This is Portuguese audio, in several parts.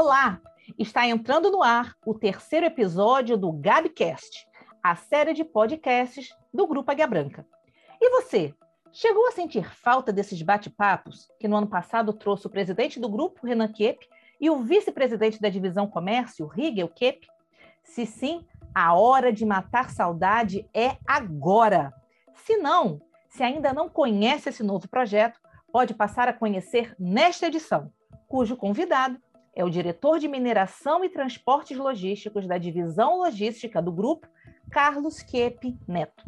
Olá! Está entrando no ar o terceiro episódio do Gabcast, a série de podcasts do Grupo Águia Branca. E você, chegou a sentir falta desses bate-papos que no ano passado trouxe o presidente do grupo, Renan Kep, e o vice-presidente da divisão comércio, Rigel Kep? Se sim, a hora de matar saudade é agora. Se não, se ainda não conhece esse novo projeto, pode passar a conhecer nesta edição, cujo convidado é o diretor de mineração e transportes logísticos da divisão logística do grupo, Carlos Quepe Neto.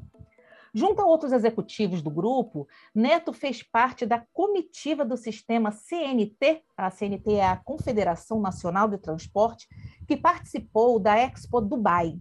Junto a outros executivos do grupo, Neto fez parte da comitiva do sistema CNT, a CNT é a Confederação Nacional de Transporte, que participou da Expo Dubai,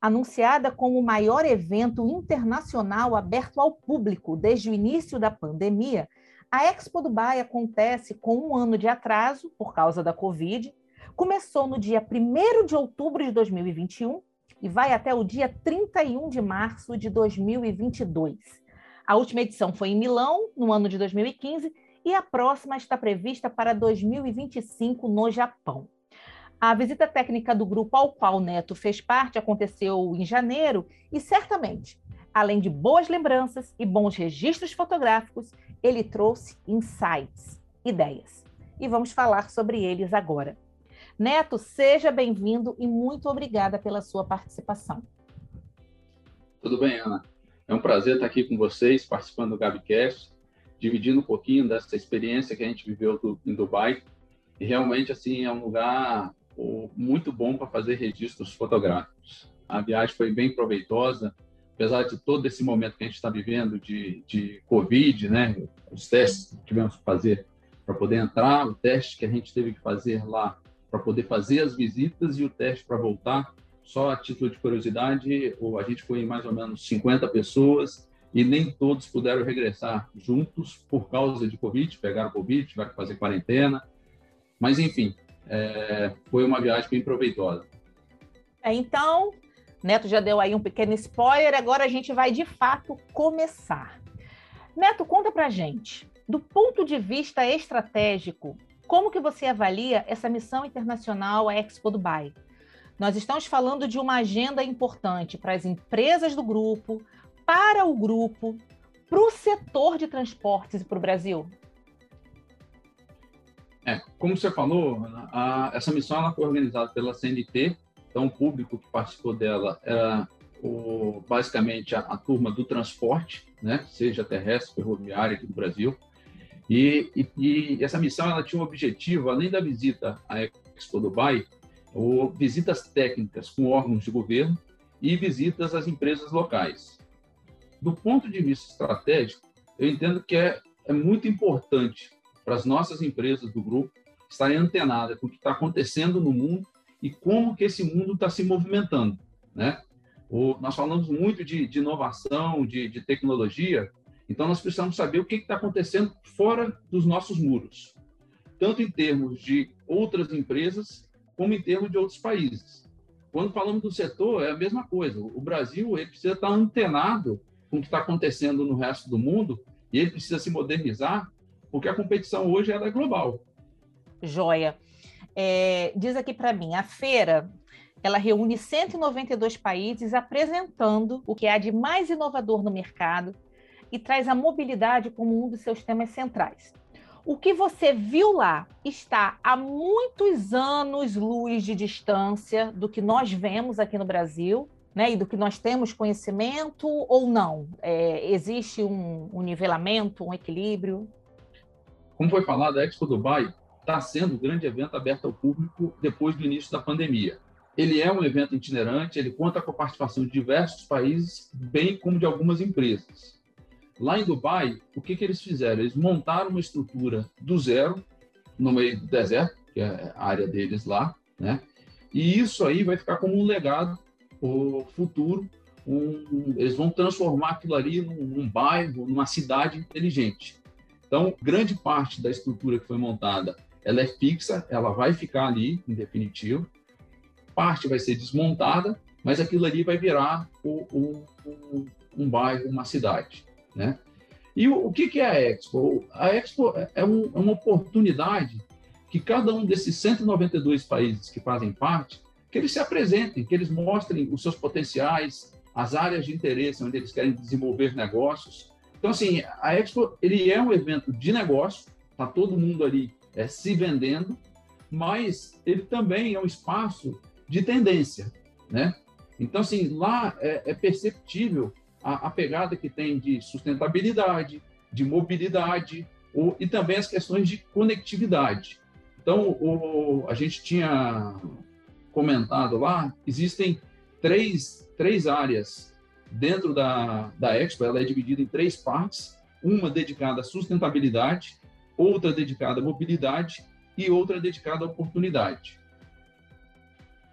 anunciada como o maior evento internacional aberto ao público desde o início da pandemia a Expo Dubai acontece com um ano de atraso por causa da Covid. Começou no dia 1 de outubro de 2021 e vai até o dia 31 de março de 2022. A última edição foi em Milão, no ano de 2015, e a próxima está prevista para 2025 no Japão. A visita técnica do grupo ao qual Neto fez parte aconteceu em janeiro e certamente, além de boas lembranças e bons registros fotográficos, ele trouxe insights, ideias. E vamos falar sobre eles agora. Neto, seja bem-vindo e muito obrigada pela sua participação. Tudo bem, Ana. É um prazer estar aqui com vocês, participando do Gabcast, dividindo um pouquinho dessa experiência que a gente viveu em Dubai. E realmente, assim, é um lugar muito bom para fazer registros fotográficos. A viagem foi bem proveitosa, apesar de todo esse momento que a gente está vivendo de, de Covid, né, os testes que tivemos que fazer para poder entrar, o teste que a gente teve que fazer lá para poder fazer as visitas e o teste para voltar, só a título de curiosidade, a gente foi em mais ou menos 50 pessoas e nem todos puderam regressar juntos por causa de Covid, pegaram Covid, tiveram que fazer quarentena, mas enfim, é, foi uma viagem bem proveitosa. É, então, Neto já deu aí um pequeno spoiler, agora a gente vai de fato começar. Neto, conta pra gente, do ponto de vista estratégico, como que você avalia essa missão internacional à Expo Dubai? Nós estamos falando de uma agenda importante para as empresas do grupo, para o grupo, para o setor de transportes e para o Brasil. É, como você falou, a, essa missão ela foi organizada pela CNT, então, o público que participou dela era o, basicamente a, a, turma do transporte, né, seja terrestre, ferroviária aqui do Brasil. E, e, e, essa missão ela tinha um objetivo, além da visita à Expo Dubai, ou visitas técnicas com órgãos de governo e visitas às empresas locais. Do ponto de vista estratégico, eu entendo que é, é muito importante para as nossas empresas do grupo estarem antenadas com o que está acontecendo no mundo e como que esse mundo está se movimentando, né? O, nós falamos muito de, de inovação, de, de, tecnologia, então nós precisamos saber o que está acontecendo fora dos nossos muros, tanto em termos de outras empresas, como em termos de outros países. Quando falamos do setor, é a mesma coisa. O Brasil ele precisa estar antenado com o que está acontecendo no resto do mundo e ele precisa se modernizar, porque a competição hoje é global. Joia. É, diz aqui para mim, a feira ela reúne 192 países apresentando o que há de mais inovador no mercado e traz a mobilidade como um dos seus temas centrais. O que você viu lá está a muitos anos luz de distância do que nós vemos aqui no Brasil, né, e do que nós temos conhecimento ou não? É, existe um, um nivelamento, um equilíbrio? Como foi falado, a Expo Dubai está sendo o grande evento aberto ao público depois do início da pandemia. Ele é um evento itinerante, ele conta com a participação de diversos países, bem como de algumas empresas. Lá em Dubai, o que, que eles fizeram? Eles montaram uma estrutura do zero, no meio do deserto, que é a área deles lá, né? E isso aí vai ficar como um legado o futuro. Um, eles vão transformar aquilo ali num, num bairro, numa cidade inteligente. Então, grande parte da estrutura que foi montada ela é fixa, ela vai ficar ali, em definitivo. Parte vai ser desmontada, mas aquilo ali vai virar o, o, o, um bairro, uma cidade, né? E o, que, que é a Expo? A Expo é, um, é uma oportunidade que cada um desses 192 países que fazem parte, que eles se apresentem, que eles mostrem os seus potenciais, as áreas de interesse onde eles querem desenvolver negócios. Então, assim, a Expo ele é um evento de negócio, está todo mundo ali é, se vendendo, mas ele também é um espaço de tendência, né? Então, assim, lá é, é perceptível a, a, pegada que tem de sustentabilidade, de mobilidade, o, e também as questões de conectividade. Então, o, a gente tinha comentado lá, existem três, três áreas dentro da, da Expo, ela é dividida em três partes, uma dedicada à sustentabilidade, outra dedicada à mobilidade e outra dedicada à oportunidade.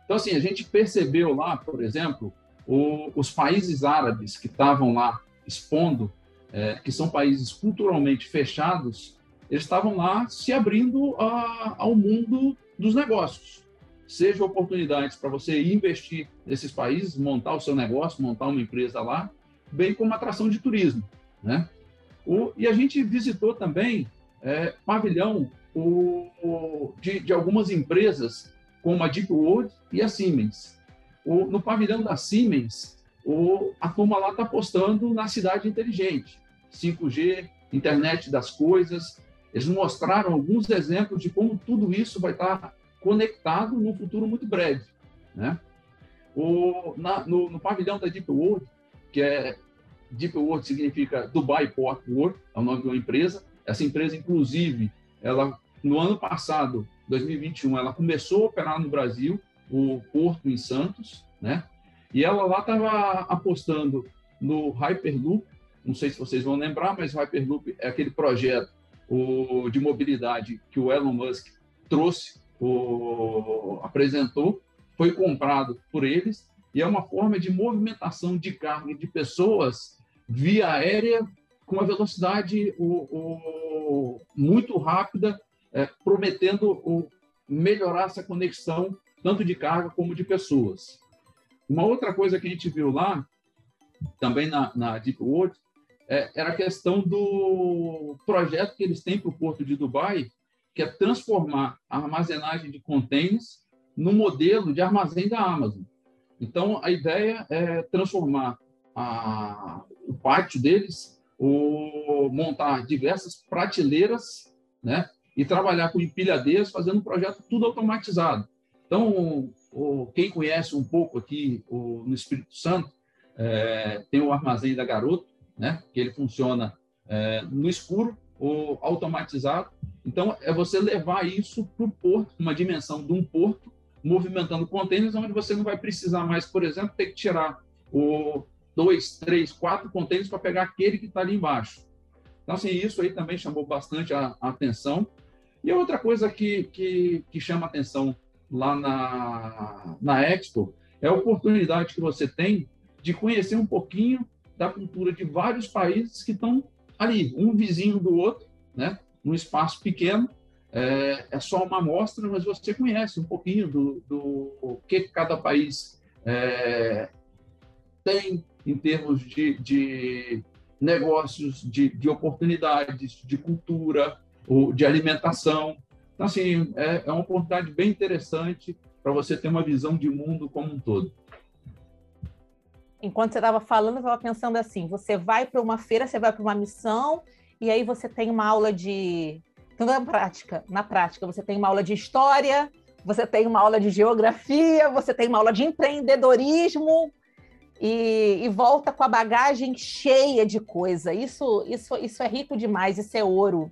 Então, assim, a gente percebeu lá, por exemplo, o, os países árabes que estavam lá expondo, é, que são países culturalmente fechados, eles estavam lá se abrindo a, ao mundo dos negócios. Seja oportunidades para você investir nesses países, montar o seu negócio, montar uma empresa lá, bem como atração de turismo. Né? O, e a gente visitou também é, pavilhão o, o, de, de, algumas empresas, como a Deep World e a Siemens. O, no pavilhão da Siemens, a turma lá está apostando na cidade inteligente, 5G, internet das coisas. Eles mostraram alguns exemplos de como tudo isso vai estar tá conectado num futuro muito breve. Né? Na, no, no, pavilhão da Deep World, que é Deep World significa Dubai Port World, é o nome de uma empresa. Essa empresa, inclusive, ela no ano passado, 2021, ela começou a operar no Brasil, o porto em Santos, né? E ela lá estava apostando no Hyperloop, não sei se vocês vão lembrar, mas o Hyperloop é aquele projeto o, de mobilidade que o Elon Musk trouxe, o, apresentou, foi comprado por eles, e é uma forma de movimentação de carga de pessoas via aérea com uma velocidade o, muito rápida, é, prometendo melhorar essa conexão tanto de carga como de pessoas. Uma outra coisa que a gente viu lá, também na, na Deep World, é, era a questão do projeto que eles têm para o Porto de Dubai, que é transformar a armazenagem de contêineres no modelo de armazém da Amazon. Então, a ideia é transformar a, o pátio deles, o, montar diversas prateleiras, né, e trabalhar com empilhadeiras, fazendo um projeto tudo automatizado. Então, o, quem conhece um pouco aqui o, no Espírito Santo, é, tem o armazém da Garoto, né? que ele funciona é, no escuro ou automatizado. Então, é você levar isso para o porto, uma dimensão de um porto, movimentando contêineres, onde você não vai precisar mais, por exemplo, ter que tirar o dois, três, quatro contêineres para pegar aquele que está ali embaixo. Então, assim, isso aí também chamou bastante a, a atenção. E outra coisa que, que, que chama atenção lá na, na Expo é a oportunidade que você tem de conhecer um pouquinho da cultura de vários países que estão ali, um vizinho do outro, né? num espaço pequeno. É, é só uma amostra, mas você conhece um pouquinho do, do que cada país é, tem em termos de, de negócios, de, de oportunidades, de cultura, ou de alimentação. Então, assim, é, é uma oportunidade bem interessante para você ter uma visão de mundo como um todo. Enquanto você estava falando, eu estava pensando assim: você vai para uma feira, você vai para uma missão, e aí você tem uma aula de. Então, na prática, na prática, você tem uma aula de história, você tem uma aula de geografia, você tem uma aula de empreendedorismo, e, e, volta com a bagagem cheia de coisa. Isso, isso, isso é rico demais, isso é ouro.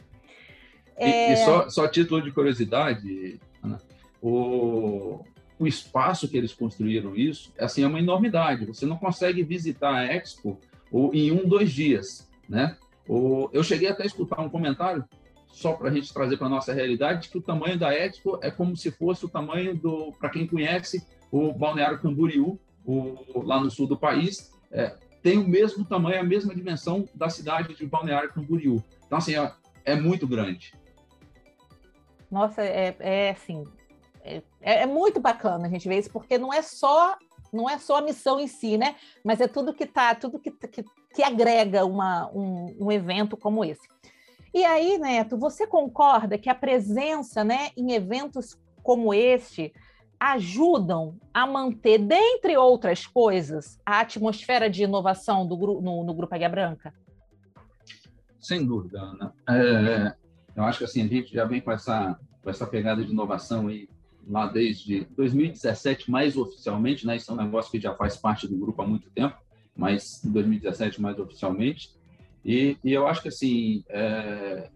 É... E, e, só, só título de curiosidade, Ana, o, o espaço que eles construíram isso, assim, é uma enormidade. Você não consegue visitar a Expo ou, em um, dois dias, né? O, eu cheguei até a escutar um comentário, só para a gente trazer para a nossa realidade, que o tamanho da Expo é como se fosse o tamanho do, para quem conhece, o Balneário Camboriú, o, lá no sul do país, é, tem o mesmo tamanho, a mesma dimensão da cidade de Balneário Camboriú. Então, assim, é, é muito grande. Nossa, é, é assim, é, é, muito bacana a gente ver isso, porque não é só não é só a missão em si, né? Mas é tudo que tá, tudo que, que, que agrega uma, um, um evento como esse. E aí, Neto, você concorda que a presença né, em eventos como este ajudam a manter, dentre outras coisas, a atmosfera de inovação do, no, no Grupo Águia Branca? Sem dúvida, Ana. É, eu acho que assim, a gente já vem com essa, com essa pegada de inovação aí lá desde 2017, mais oficialmente, né? Isso é um negócio que já faz parte do grupo há muito tempo, mas em 2017 mais oficialmente. E, e eu acho que assim, é,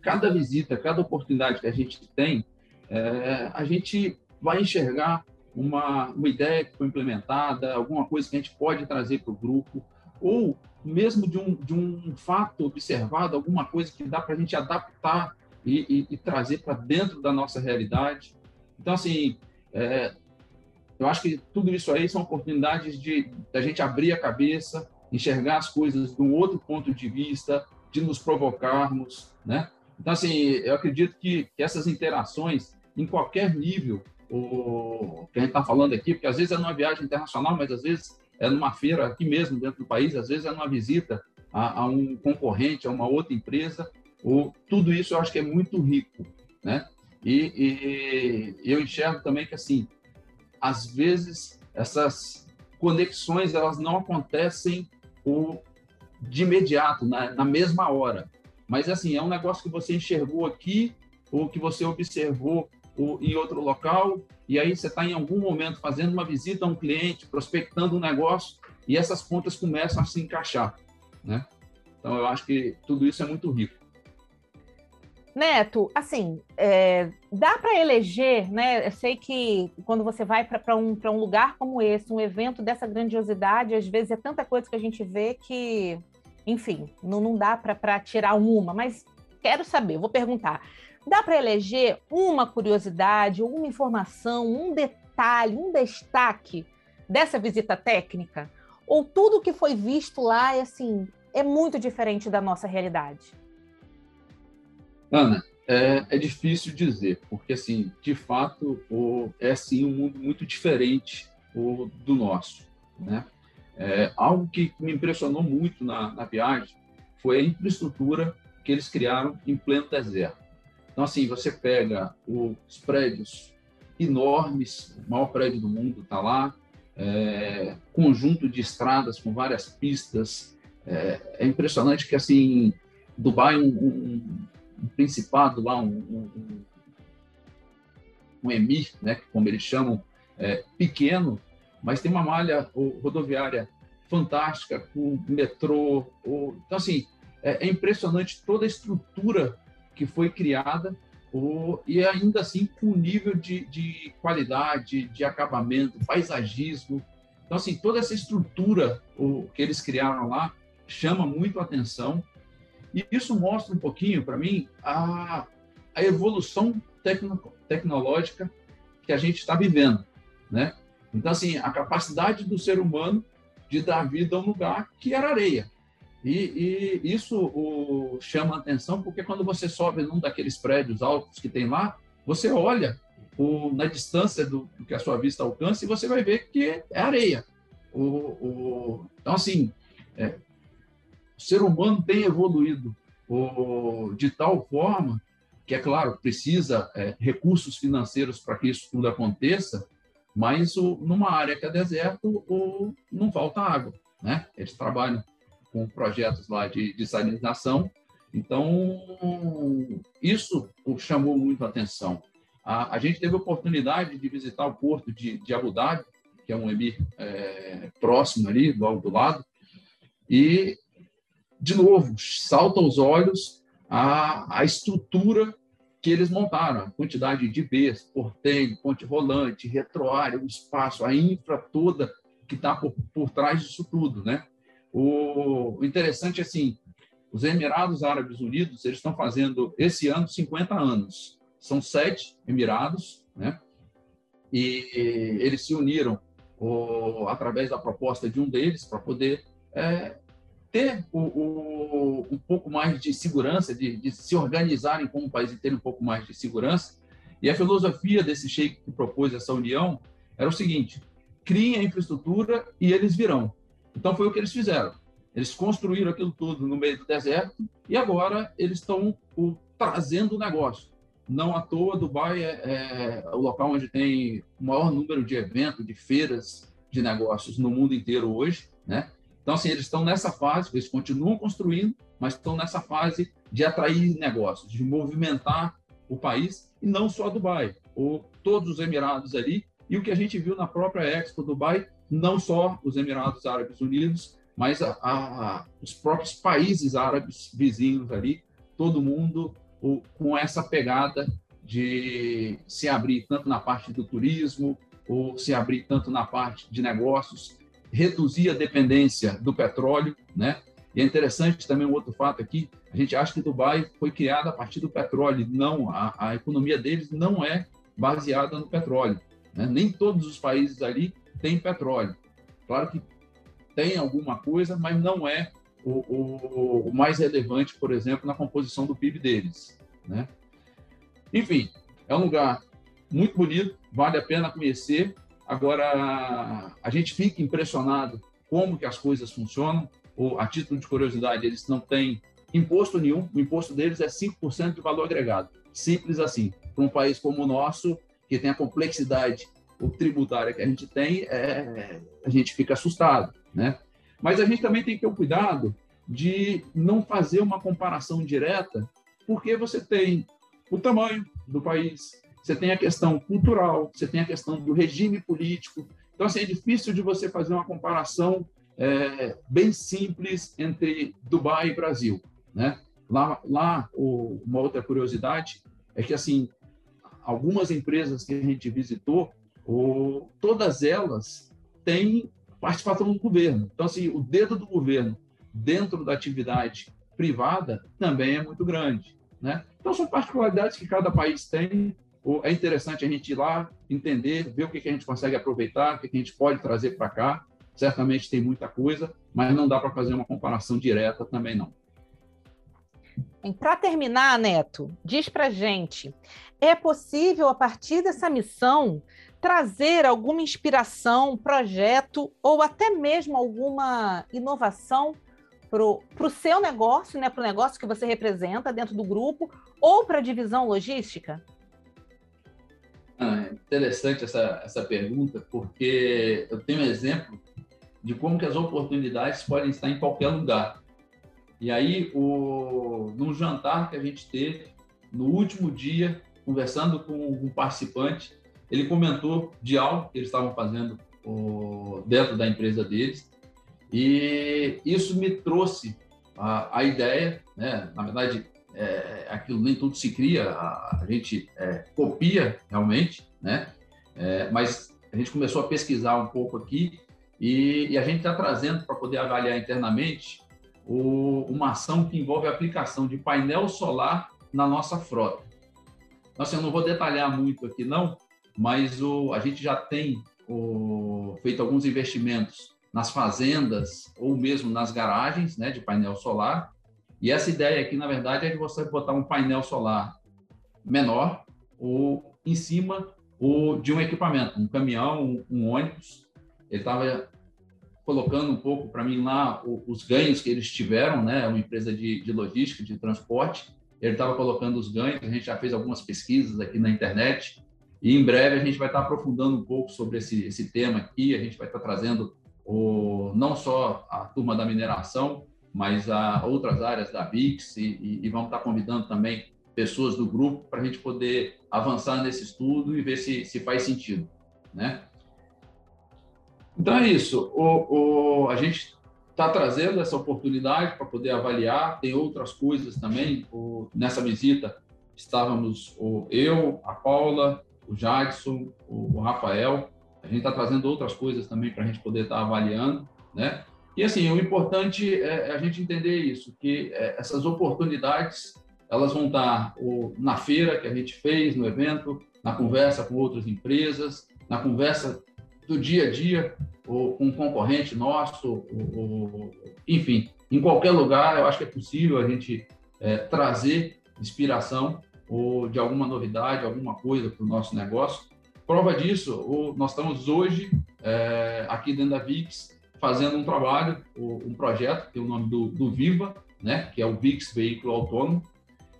cada visita, cada oportunidade que a gente tem, é, a gente vai enxergar uma, uma ideia que foi implementada, alguma coisa que a gente pode trazer para o grupo, ou mesmo de um, de um fato observado, alguma coisa que dá para a gente adaptar e, e, e trazer para dentro da nossa realidade. Então, assim, é, eu acho que tudo isso aí são oportunidades de a gente abrir a cabeça, enxergar as coisas de um outro ponto de vista, de nos provocarmos, né? Então, assim, eu acredito que, que essas interações, em qualquer nível, o que a gente está falando aqui, porque às vezes é numa viagem internacional, mas às vezes é numa feira aqui mesmo, dentro do país, às vezes é numa visita a, a um concorrente, a uma outra empresa, o, tudo isso eu acho que é muito rico, né? E, e eu enxergo também que, assim, às vezes essas conexões elas não acontecem o, de imediato, na, na mesma hora. Mas, assim, é um negócio que você enxergou aqui, ou que você observou ou, em outro local, e aí você está em algum momento fazendo uma visita a um cliente, prospectando um negócio, e essas pontas começam a se encaixar, né? Então, eu acho que tudo isso é muito rico. Neto, assim, é, dá para eleger, né? Eu sei que quando você vai para um, um lugar como esse, um evento dessa grandiosidade, às vezes é tanta coisa que a gente vê que, enfim, não, não dá para tirar uma, mas quero saber, vou perguntar. Dá para eleger uma curiosidade, uma informação, um detalhe, um destaque dessa visita técnica? Ou tudo que foi visto lá é assim, é muito diferente da nossa realidade? Ana, é, é, difícil dizer, porque assim, de fato, o, é sim um mundo muito diferente o, do nosso, né? É, algo que me impressionou muito na, na viagem foi a infraestrutura que eles criaram em pleno deserto. Então, assim, você pega os prédios enormes, o maior prédio do mundo está lá, é, conjunto de estradas com várias pistas. É, é impressionante que, assim, Dubai, um, um, um principado lá, um, um, um emir, né, como eles chamam, é, pequeno, mas tem uma malha rodoviária fantástica, com metrô. Ou... Então, assim, é, é, impressionante toda a estrutura que foi criada ou... e ainda assim com nível de, de qualidade, de acabamento, paisagismo. Então, assim, toda essa estrutura o, que eles criaram lá chama muito a atenção e isso mostra um pouquinho, para mim, a, a evolução tecno, tecnológica que a gente está vivendo, né? Então, assim, a capacidade do ser humano de dar vida a um lugar que era areia. E, e isso o, chama atenção porque quando você sobe num daqueles prédios altos que tem lá, você olha o, na distância do, do, que a sua vista alcança e você vai ver que é areia. O, então, assim, é, o ser humano tem evoluído de tal forma que, é claro, precisa é, recursos financeiros para que isso tudo aconteça, mas o, numa área que é deserto, o, não falta água. Né? Eles trabalham com projetos lá de, de salinização, então isso chamou muito a atenção. A, a, gente teve a oportunidade de visitar o porto de, de Abu Dhabi, que é um emir é, próximo ali, logo do lado, e de novo, salta aos olhos a, a estrutura que eles montaram, a quantidade de Bs, porteiro, ponte rolante, retroárea, o espaço, a infra toda que está por, por trás disso tudo, né? O, interessante é assim, os Emirados Árabes Unidos eles estão fazendo esse ano 50 anos. São sete Emirados, né? E, eles se uniram através da proposta de um deles para poder é, ter o, o, um pouco mais de segurança, de, de, se organizarem como país e ter um pouco mais de segurança. E a filosofia desse sheik que propôs essa união era o seguinte: criem a infraestrutura e eles virão. Então foi o que eles fizeram. Eles construíram aquilo tudo no meio do deserto e agora eles estão trazendo o negócio. Não à toa, Dubai é, é, o local onde tem o maior número de eventos, de feiras de negócios no mundo inteiro hoje, né? Então, assim, eles estão nessa fase, eles continuam construindo, mas estão nessa fase de atrair negócios, de movimentar o país, e não só Dubai, ou todos os Emirados ali, e o que a gente viu na própria Expo Dubai, não só os Emirados Árabes Unidos, mas a, a, os próprios países árabes vizinhos ali, todo mundo o, com essa pegada de se abrir tanto na parte do turismo, ou se abrir tanto na parte de negócios, reduzir a dependência do petróleo, né? E é interessante também um outro fato aqui, a gente acha que Dubai foi criada a partir do petróleo, não, a, a economia deles não é baseada no petróleo, né? nem todos os países ali têm petróleo. Claro que tem alguma coisa, mas não é o, o, o mais relevante, por exemplo, na composição do PIB deles. Né? Enfim, é um lugar muito bonito, vale a pena conhecer. Agora, a gente fica impressionado como que as coisas funcionam. Ou, a título de curiosidade, eles não têm imposto nenhum. O imposto deles é 5% de valor agregado. Simples assim. Para um país como o nosso, que tem a complexidade tributária que a gente tem, é, a gente fica assustado, né? Mas a gente também tem que ter o cuidado de não fazer uma comparação direta, porque você tem o tamanho do país, você tem a questão cultural, você tem a questão do regime político. Então, assim, é difícil de você fazer uma comparação é, bem simples entre Dubai e Brasil, né? Lá, lá o, uma outra curiosidade é que, assim, algumas empresas que a gente visitou, o, todas elas têm participação do governo. Então, assim, o dedo do governo dentro da atividade privada também é muito grande. Né? Então, são particularidades que cada país tem é interessante a gente ir lá, entender, ver o que, a gente consegue aproveitar, o que, a gente pode trazer para cá. Certamente tem muita coisa, mas não dá para fazer uma comparação direta também não. Para terminar, Neto, diz para gente, é possível a partir dessa missão trazer alguma inspiração, projeto ou até mesmo alguma inovação para o seu negócio, né, para o negócio que você representa dentro do grupo ou para a divisão logística? Ah, interessante essa, essa pergunta, porque eu tenho um exemplo de como que as oportunidades podem estar em qualquer lugar. E aí, o, num jantar que a gente teve, no último dia, conversando com um participante, ele comentou de algo que eles estavam fazendo o, dentro da empresa deles, e isso me trouxe a, a ideia, né? na verdade, é, aquilo nem tudo se cria, a, a gente é, copia realmente, né? É, mas a gente começou a pesquisar um pouco aqui e, e a gente está trazendo para poder avaliar internamente o, uma ação que envolve a aplicação de painel solar na nossa frota. Então, assim, eu não vou detalhar muito aqui não, mas o, a gente já tem o, feito alguns investimentos nas fazendas ou mesmo nas garagens né, de painel solar e essa ideia aqui, na verdade, é de você botar um painel solar menor ou em cima ou de um equipamento, um caminhão, um, um ônibus. Ele estava colocando um pouco para mim lá os ganhos que eles tiveram, né? Uma empresa de, de logística, de transporte. Ele estava colocando os ganhos. A gente já fez algumas pesquisas aqui na internet e em breve a gente vai estar aprofundando um pouco sobre esse, esse tema aqui. A gente vai estar trazendo o, não só a turma da mineração, mas há outras áreas da VIX e, e, vamos estar convidando também pessoas do grupo para a gente poder avançar nesse estudo e ver se, se faz sentido, né? Então é isso. O, o a gente está trazendo essa oportunidade para poder avaliar. Tem outras coisas também. O, nessa visita estávamos eu, a Paula, o Jadson, o, o Rafael. A gente está trazendo outras coisas também para a gente poder estar tá avaliando, né? E assim, o importante é a gente entender isso, que é, essas oportunidades elas vão estar na feira que a gente fez, no evento, na conversa com outras empresas, na conversa do dia a dia ou com um concorrente nosso, enfim, em qualquer lugar, eu acho que é possível a gente é, trazer inspiração ou de alguma novidade, alguma coisa para o nosso negócio. Prova disso, nós estamos hoje é, aqui dentro da VIX fazendo um trabalho, um projeto, que tem o nome do, do Viva, né, que é o VIX Veículo Autônomo,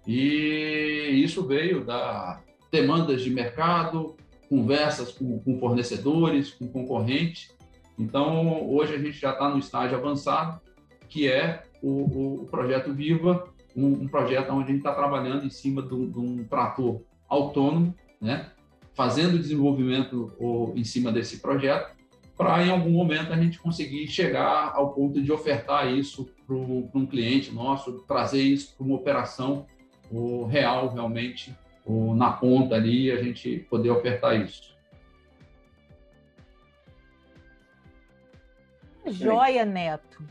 e isso veio da demandas de mercado, conversas com, com fornecedores, com concorrentes. Então, hoje a gente já está no estágio avançado, que é o, o projeto Viva, um, um, projeto onde a gente está trabalhando em cima de um, de um trator autônomo, né? fazendo desenvolvimento ou, em cima desse projeto, para em algum momento a gente conseguir chegar ao ponto de ofertar isso para um cliente nosso, trazer isso para uma operação o real, realmente, o, na ponta ali, a gente poder ofertar isso. Joia, Neto.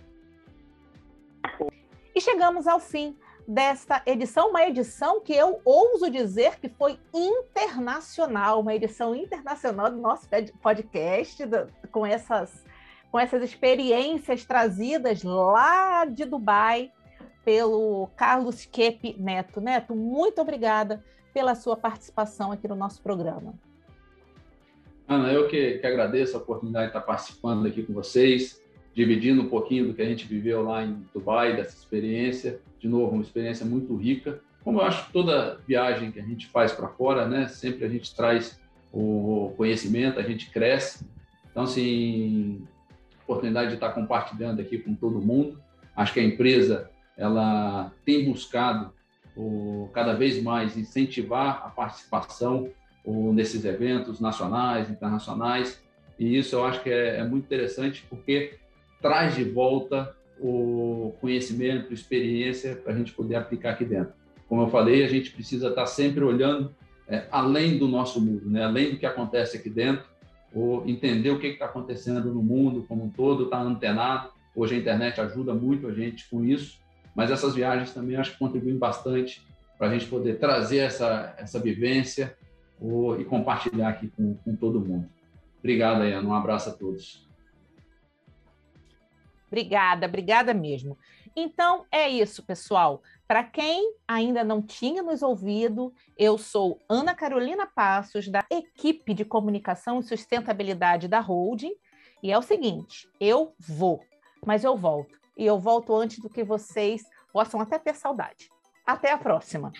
E chegamos ao fim desta edição, uma edição que eu ouso dizer que foi internacional, uma edição internacional do nosso podcast, do, com, essas, com essas experiências trazidas lá de Dubai pelo Carlos Kepe Neto. Neto, muito obrigada pela sua participação aqui no nosso programa. Ana, eu que, que agradeço a oportunidade de estar participando aqui com vocês dividindo um pouquinho do que a gente viveu lá em Dubai, dessa experiência. De novo, uma experiência muito rica. Como eu acho que toda viagem que a gente faz para fora, né, sempre a gente traz o conhecimento, a gente cresce. Então, assim, oportunidade de estar compartilhando aqui com todo mundo. Acho que a empresa ela tem buscado o, cada vez mais incentivar a participação o, nesses eventos nacionais, internacionais. E isso eu acho que é, é muito interessante porque traz de volta o conhecimento, experiência para a gente poder aplicar aqui dentro. Como eu falei, a gente precisa estar sempre olhando é, além do nosso mundo, né? além do que acontece aqui dentro, ou entender o que está acontecendo no mundo como um todo, estar tá antenado. Hoje a internet ajuda muito a gente com isso, mas essas viagens também acho que contribuem bastante para a gente poder trazer essa, essa vivência ou, e compartilhar aqui com, com todo mundo. Obrigado, Ana. Um abraço a todos. Obrigada, obrigada mesmo. Então é isso, pessoal. Para quem ainda não tinha nos ouvido, eu sou Ana Carolina Passos, da equipe de comunicação e sustentabilidade da Holding. E é o seguinte: eu vou, mas eu volto. E eu volto antes do que vocês possam até ter saudade. Até a próxima!